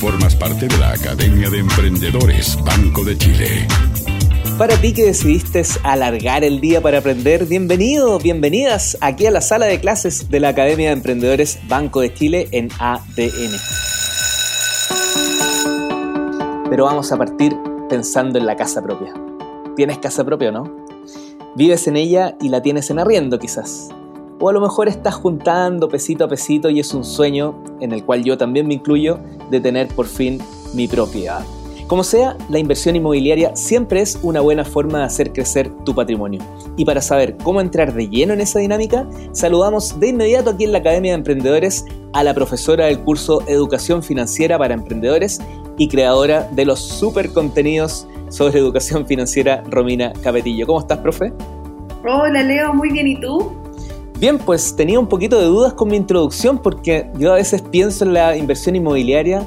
Formas parte de la Academia de Emprendedores Banco de Chile. Para ti que decidiste alargar el día para aprender, bienvenidos, bienvenidas aquí a la sala de clases de la Academia de Emprendedores Banco de Chile en ADN. Pero vamos a partir pensando en la casa propia. ¿Tienes casa propia o no? Vives en ella y la tienes en arriendo quizás. O a lo mejor estás juntando pesito a pesito y es un sueño, en el cual yo también me incluyo, de tener por fin mi propiedad. Como sea, la inversión inmobiliaria siempre es una buena forma de hacer crecer tu patrimonio. Y para saber cómo entrar de lleno en esa dinámica, saludamos de inmediato aquí en la Academia de Emprendedores a la profesora del curso Educación Financiera para Emprendedores y creadora de los super contenidos sobre educación financiera, Romina Capetillo. ¿Cómo estás, profe? Hola, Leo, muy bien, ¿y tú? Bien, pues tenía un poquito de dudas con mi introducción porque yo a veces pienso en la inversión inmobiliaria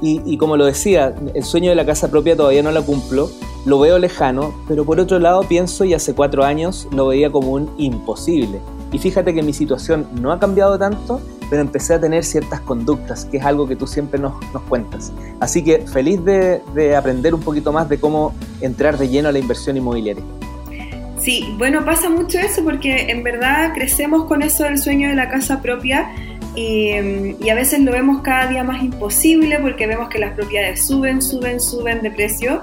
y, como lo decía, el sueño de la casa propia todavía no la cumplo, lo veo lejano, pero por otro lado pienso y hace cuatro años lo veía como un imposible. Y fíjate que mi situación no ha cambiado tanto, pero empecé a tener ciertas conductas, que es algo que tú siempre nos, cuentas. Así que feliz de, de aprender un poquito más de cómo entrar de lleno a la inversión inmobiliaria. Sí, bueno, pasa mucho eso porque en verdad crecemos con eso del sueño de la casa propia y, a veces lo vemos cada día más imposible porque vemos que las propiedades suben, suben, suben de precio.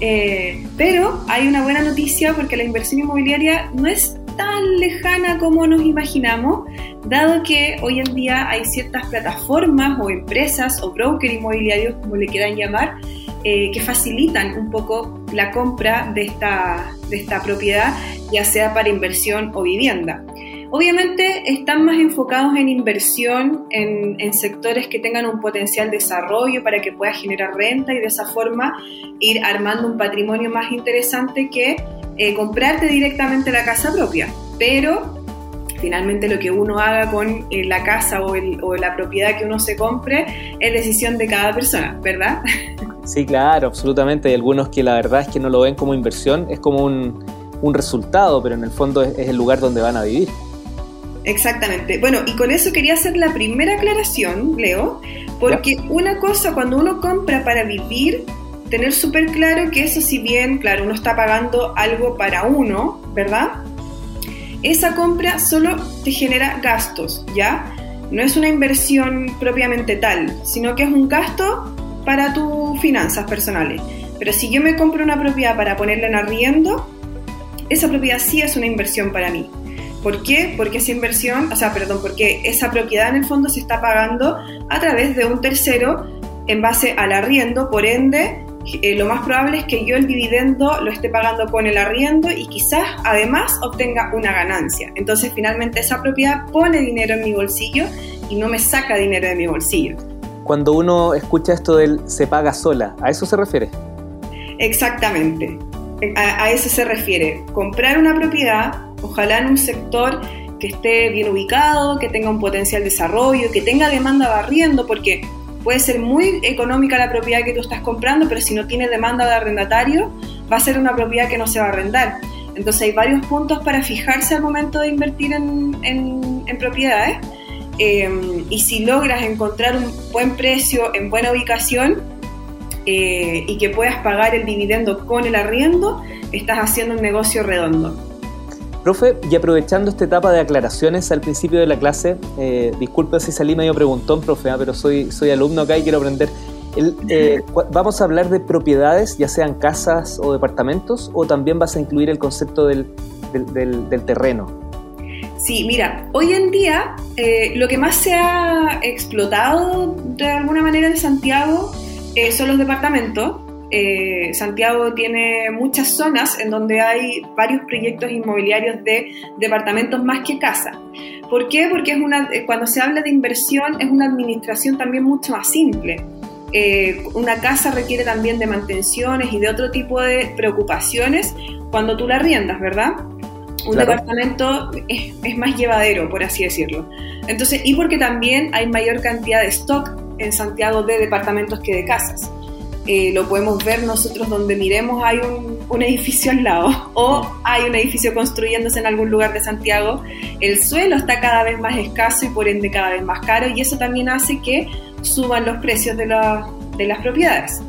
Eh, pero hay una buena noticia porque la inversión inmobiliaria no es tan lejana como nos imaginamos, dado que hoy en día hay ciertas plataformas o empresas o broker inmobiliarios, como le quieran llamar, eh, que facilitan un poco la compra de esta, de esta propiedad, ya sea para inversión o vivienda. Obviamente están más enfocados en inversión en, sectores que tengan un potencial desarrollo para que pueda generar renta y de esa forma ir armando un patrimonio más interesante que eh, comprarte directamente la casa propia. Pero finalmente lo que uno haga con eh, la casa o, o, la propiedad que uno se compre es decisión de cada persona, ¿verdad? Sí, claro, absolutamente. Hay algunos que la verdad es que no lo ven como inversión, es como un, un resultado, pero en el fondo es el lugar donde van a vivir. Exactamente. Bueno, y con eso quería hacer la primera aclaración, Leo, porque una cosa, cuando uno compra para vivir, tener súper claro que eso si bien, claro, uno está pagando algo para uno, ¿verdad? Esa compra solo te genera gastos, ¿ya? No es una inversión propiamente tal, sino que es un gasto para tus finanzas personales. Pero si yo me compro una propiedad para ponerla en arriendo, esa propiedad sí es una inversión para mí. ¿Por qué? Porque esa inversión, o sea, perdón, porque esa propiedad en el fondo se está pagando a través de un tercero en base al arriendo, por ende, eh, lo más probable es que yo el dividendo lo esté pagando con el arriendo y quizás además obtenga una ganancia. Entonces finalmente esa propiedad pone dinero en mi bolsillo y no me saca dinero de mi bolsillo. Cuando uno escucha esto del se paga sola, ¿a eso se refiere? Exactamente, a, a eso se refiere. Comprar una propiedad Ojalá en un sector que esté bien ubicado, que tenga un potencial desarrollo, que tenga demanda de arriendo, porque puede ser muy económica la propiedad que tú estás comprando, pero si no tiene demanda de arrendatario, va a ser una propiedad que no se va a arrendar. Entonces hay varios puntos para fijarse al momento de invertir en, propiedades. Eh, y si logras encontrar un buen precio en buena ubicación eh, y que puedas pagar el dividendo con el arriendo, estás haciendo un negocio redondo. Profe, y aprovechando esta etapa de aclaraciones al principio de la clase, eh, disculpe si salí medio preguntón, profe, ah, pero soy, soy alumno acá y quiero aprender. Eh, vamos a hablar de propiedades, ya sean casas o departamentos, o también vas a incluir el concepto del, terreno. Sí, mira, hoy en día eh, lo que más se ha explotado de alguna manera en Santiago son los departamentos, eh, Santiago tiene muchas zonas en donde hay varios proyectos inmobiliarios de departamentos más que casa. ¿Por qué? Porque es una, eh, cuando se habla de inversión es una administración también mucho más simple. Eh, una casa requiere también de mantenciones y de otro tipo de preocupaciones cuando tú la riendas, ¿verdad? Un departamento es, es, más llevadero, por así decirlo. Entonces, y porque también hay mayor cantidad de stock en Santiago de departamentos que de casas. Eh, lo podemos ver nosotros donde miremos hay un, edificio al lado o hay un edificio construyéndose en algún lugar de Santiago, el suelo está cada vez más escaso y por ende cada vez más caro y eso también hace que suban los precios de, la, de las propiedades.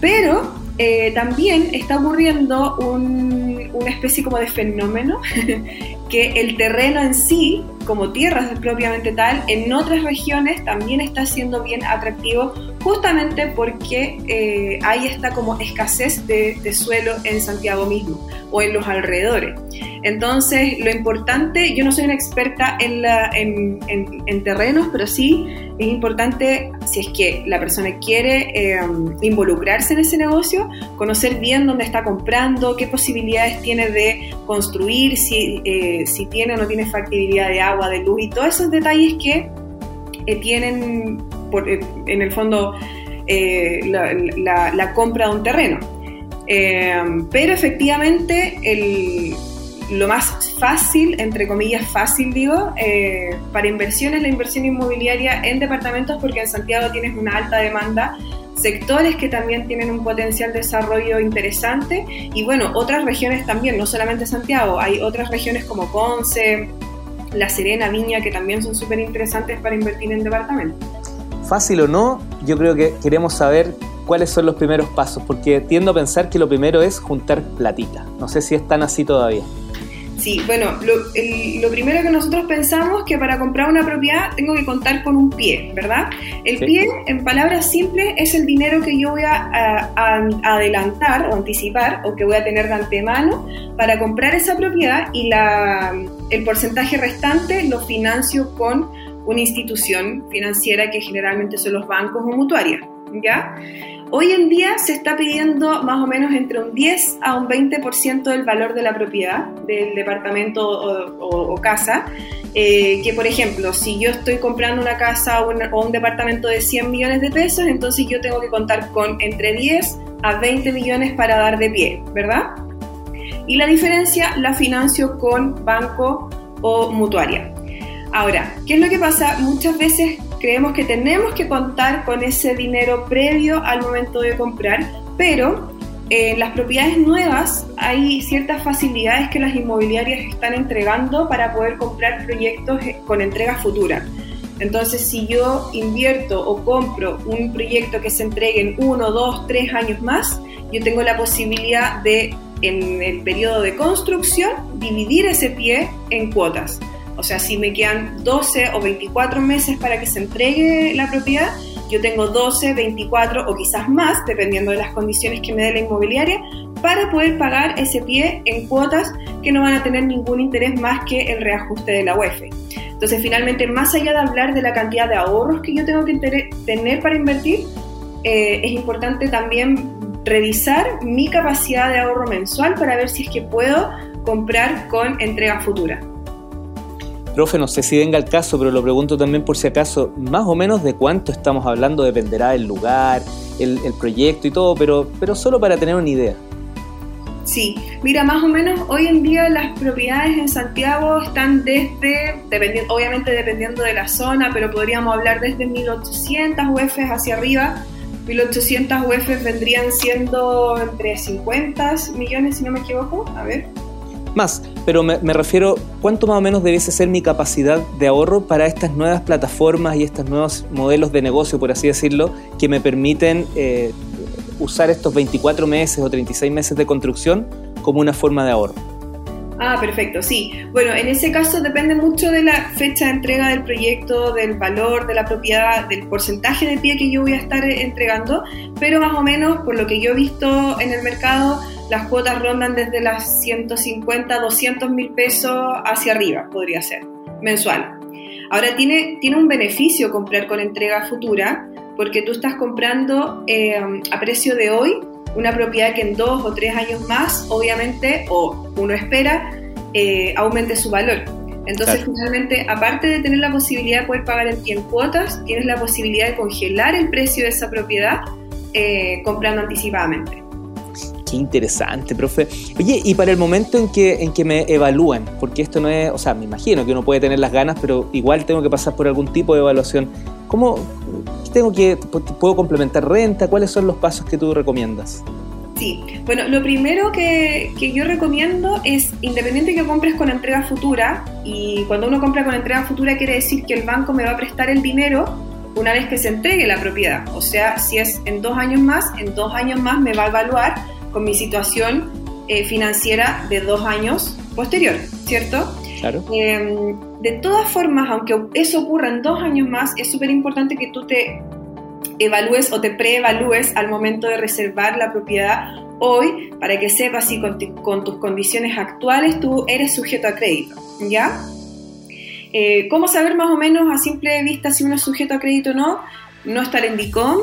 Pero eh, también está ocurriendo un, una especie como de fenómeno que el terreno en sí, como tierras propiamente tal, en otras regiones también está siendo bien atractivo justamente porque eh, hay esta como escasez de, suelo en Santiago mismo o en los alrededores. Entonces, lo importante, yo no soy una experta en, terrenos, pero sí es importante, si es que la persona quiere eh, involucrarse en ese negocio, conocer bien dónde está comprando, qué posibilidades tiene de construir, si, eh, tiene o no tiene factibilidad de agua, de luz y todos esos detalles que tienen eh, en el fondo eh, la, compra de un terreno. Eh, pero efectivamente lo más fácil, entre comillas fácil digo, para inversión es la inversión inmobiliaria en departamentos porque en Santiago tienes una alta demanda sectores que también tienen un potencial de desarrollo interesante y bueno, otras regiones también, no solamente Santiago, hay otras regiones como Ponce, La Serena, Viña, que también son súper interesantes para invertir en departamentos fácil o no, yo creo que queremos saber cuáles son los primeros pasos, porque tiendo a pensar que lo primero es juntar platita. No sé si es tan así todavía. Sí, bueno, lo, primero que nosotros pensamos es que para comprar una propiedad tengo que contar con un pie, ¿verdad? El pie, en palabras simples, es el dinero que yo voy a, adelantar o anticipar o que voy a tener de antemano para comprar esa propiedad y la, el porcentaje restante lo financio con una institución financiera que generalmente son los bancos o mutuarias, ¿ya? Hoy en día se está pidiendo más o menos entre un 10 a un 20% del valor de la propiedad del departamento o, casa. Eh, que por ejemplo, si yo estoy comprando una casa o un, o un, departamento de 100 millones de pesos, entonces yo tengo que contar con entre 10 a 20 millones para dar de pie, ¿verdad? Y la diferencia la financio con banco o mutuaria. Ahora, ¿qué es lo que pasa? Muchas veces creemos que tenemos que contar con ese dinero previo al momento de comprar, pero en las propiedades nuevas hay ciertas facilidades que las inmobiliarias están entregando para poder comprar proyectos con entrega futura. Entonces, si yo invierto o compro un proyecto que se entregue en uno, dos, tres años más, yo tengo la posibilidad de, en el periodo de construcción, dividir ese pie en cuotas. O sea, si me quedan 12 o 24 meses para que se entregue la propiedad, yo tengo 12, 24 o quizás más, dependiendo de las condiciones que me dé la inmobiliaria, para poder pagar ese pie en cuotas que no van a tener ningún interés más que el reajuste de la UEF. Entonces, finalmente, más allá de hablar de la cantidad de ahorros que yo tengo que tener para invertir, eh, es importante también revisar mi capacidad de ahorro mensual para ver si es que puedo comprar con entrega futura. Profe, no sé si venga el caso, pero lo pregunto también por si acaso, más o menos de cuánto estamos hablando dependerá del lugar, el, proyecto y todo, pero, pero solo para tener una idea. Sí, mira, más o menos hoy en día las propiedades en Santiago están desde, obviamente dependiendo de la zona, pero podríamos hablar desde 1800 UF hacia arriba. 1800 UF vendrían siendo entre 50 millones, si no me equivoco. A ver más, pero me, refiero cuánto más o menos debiese ser mi capacidad de ahorro para estas nuevas plataformas y estos nuevos modelos de negocio, por así decirlo, que me permiten eh, usar estos 24 meses o 36 meses de construcción como una forma de ahorro. Ah, perfecto, sí. Bueno, en ese caso depende mucho de la fecha de entrega del proyecto, del valor de la propiedad, del porcentaje de pie que yo voy a estar entregando, pero más o menos, por lo que yo he visto en el mercado, las cuotas rondan desde las 150, 200 mil pesos hacia arriba, podría ser, mensual. Ahora tiene, tiene un beneficio comprar con entrega futura, porque tú estás comprando eh, a precio de hoy una propiedad que en dos o tres años más, obviamente, o uno espera, eh, aumente su valor. Entonces, finalmente, aparte de tener la posibilidad de poder pagar en cuotas, tienes la posibilidad de congelar el precio de esa propiedad eh, comprando anticipadamente. Qué interesante, profe. Oye, y para el momento en que, en que me evalúan, porque esto no es, o sea, me imagino que uno puede tener las ganas, pero igual tengo que pasar por algún tipo de evaluación. ¿Cómo, tengo que, puedo complementar renta? ¿Cuáles son los pasos que tú recomiendas? Sí, bueno, lo primero que, que, yo recomiendo es, independiente que compres con entrega futura, y cuando uno compra con entrega futura quiere decir que el banco me va a prestar el dinero una vez que se entregue la propiedad. O sea, si es en dos años más, en dos años más me va a evaluar con mi situación eh, financiera de dos años posterior, ¿cierto? Claro. Em, de todas formas, aunque eso ocurra en dos años más, es súper importante que tú te evalúes o te preevalúes al momento de reservar la propiedad hoy para que sepas si con, con tus condiciones actuales tú eres sujeto a crédito, ¿ya? Eh, ¿Cómo saber más o menos a simple vista si uno es sujeto a crédito o no? No estar en DICOM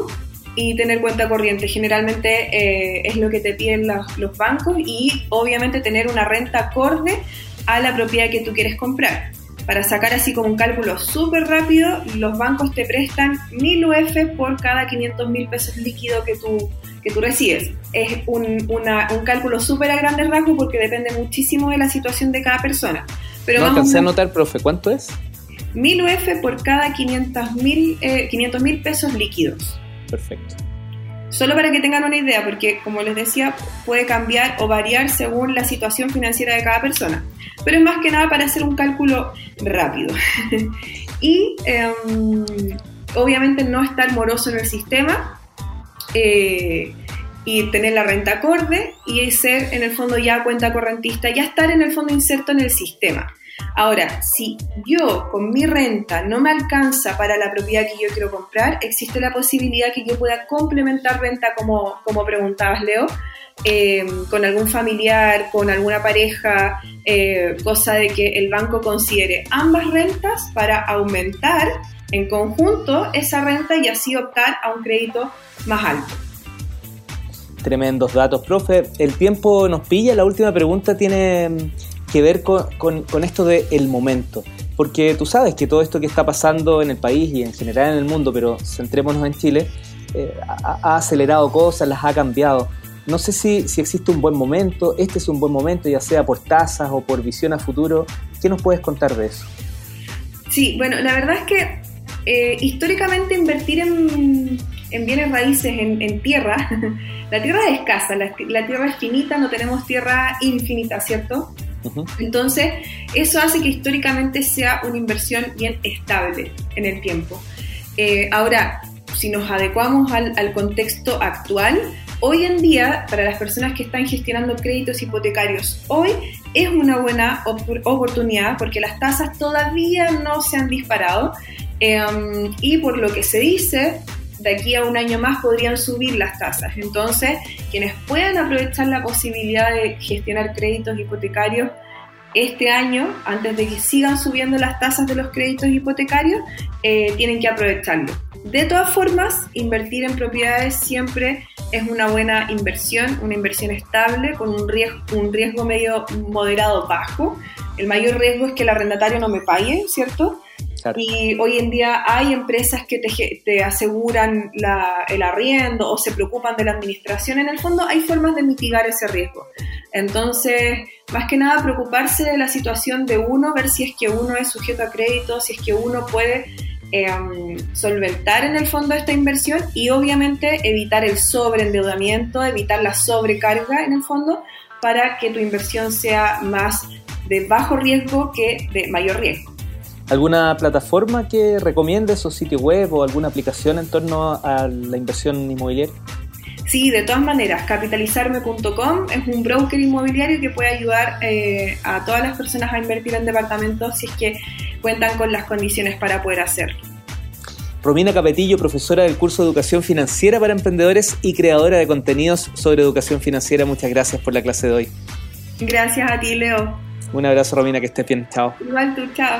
y tener cuenta corriente. Generalmente eh, es lo que te piden los, bancos y obviamente tener una renta acorde a la propiedad que tú quieres comprar. Para sacar así como un cálculo súper rápido, los bancos te prestan 1000 UF por cada 500 mil pesos líquidos que tú, que tú recibes. Es un, un cálculo súper a grandes rasgos porque depende muchísimo de la situación de cada persona. Pero no alcancé a anotar, profe, ¿cuánto es? 1000 UF por cada 500 mil eh, pesos líquidos. Perfecto. Solo para que tengan una idea, porque como les decía, puede cambiar o variar según la situación financiera de cada persona. Pero es más que nada para hacer un cálculo rápido. y em, obviamente no estar moroso en el sistema. Eh, y tener la renta acorde y ser en el fondo ya cuenta correntista, ya estar en el fondo inserto en el sistema. Ahora, si yo con mi renta no me alcanza para la propiedad que yo quiero comprar, existe la posibilidad que yo pueda complementar renta, como, como preguntabas, Leo, eh, con algún familiar, con alguna pareja, eh, cosa de que el banco considere ambas rentas para aumentar en conjunto esa renta y así optar a un crédito más alto. Tremendos datos, profe. El tiempo nos pilla. La última pregunta tiene que ver con, esto del el momento. Porque tú sabes que todo esto que está pasando en el país y en general en el mundo, pero centrémonos en Chile, eh, ha, acelerado cosas, las ha cambiado. No sé si, existe un buen momento, este es un buen momento, ya sea por tasas o por visión a futuro. ¿Qué nos puedes contar de eso? Sí, bueno, la verdad es que eh, históricamente invertir en, en bienes raíces, en, tierra, la tierra es escasa, la, tierra es finita, no tenemos tierra infinita, ¿cierto? Entonces, eso hace que históricamente sea una inversión bien estable en el tiempo. Eh, ahora, si nos adecuamos al, contexto actual, hoy en día, para las personas que están gestionando créditos hipotecarios, hoy es una buena oportunidad porque las tasas todavía no se han disparado em, y por lo que se dice, de aquí a un año más podrían subir las tasas. Entonces, quienes puedan aprovechar la posibilidad de gestionar créditos hipotecarios este año, antes de que sigan subiendo las tasas de los créditos hipotecarios, eh, tienen que aprovecharlo. De todas formas, invertir en propiedades siempre es una buena inversión, una inversión estable con un riesgo, un riesgo medio moderado bajo. El mayor riesgo es que el arrendatario no me pague, ¿cierto? Y hoy en día hay empresas que te, aseguran el arriendo o se preocupan de la administración. En el fondo hay formas de mitigar ese riesgo. Entonces, más que nada preocuparse de la situación de uno, ver si es que uno es sujeto a crédito, si es que uno puede em, solventar en el fondo esta inversión y obviamente evitar el sobreendeudamiento, evitar la sobrecarga en el fondo para que tu inversión sea más de bajo riesgo que de mayor riesgo. ¿Alguna plataforma que recomiendes o sitio web o alguna aplicación en torno a la inversión inmobiliaria? Sí, de todas maneras, capitalizarme.com es un broker inmobiliario que puede ayudar eh, a todas las personas a invertir en departamentos si es que cuentan con las condiciones para poder hacerlo. Romina Capetillo, profesora del curso de Educación Financiera para Emprendedores y creadora de contenidos sobre educación financiera. Muchas gracias por la clase de hoy. Gracias a ti, Leo. Un abrazo, Romina, que estés bien. Chao. Igual tú, chao.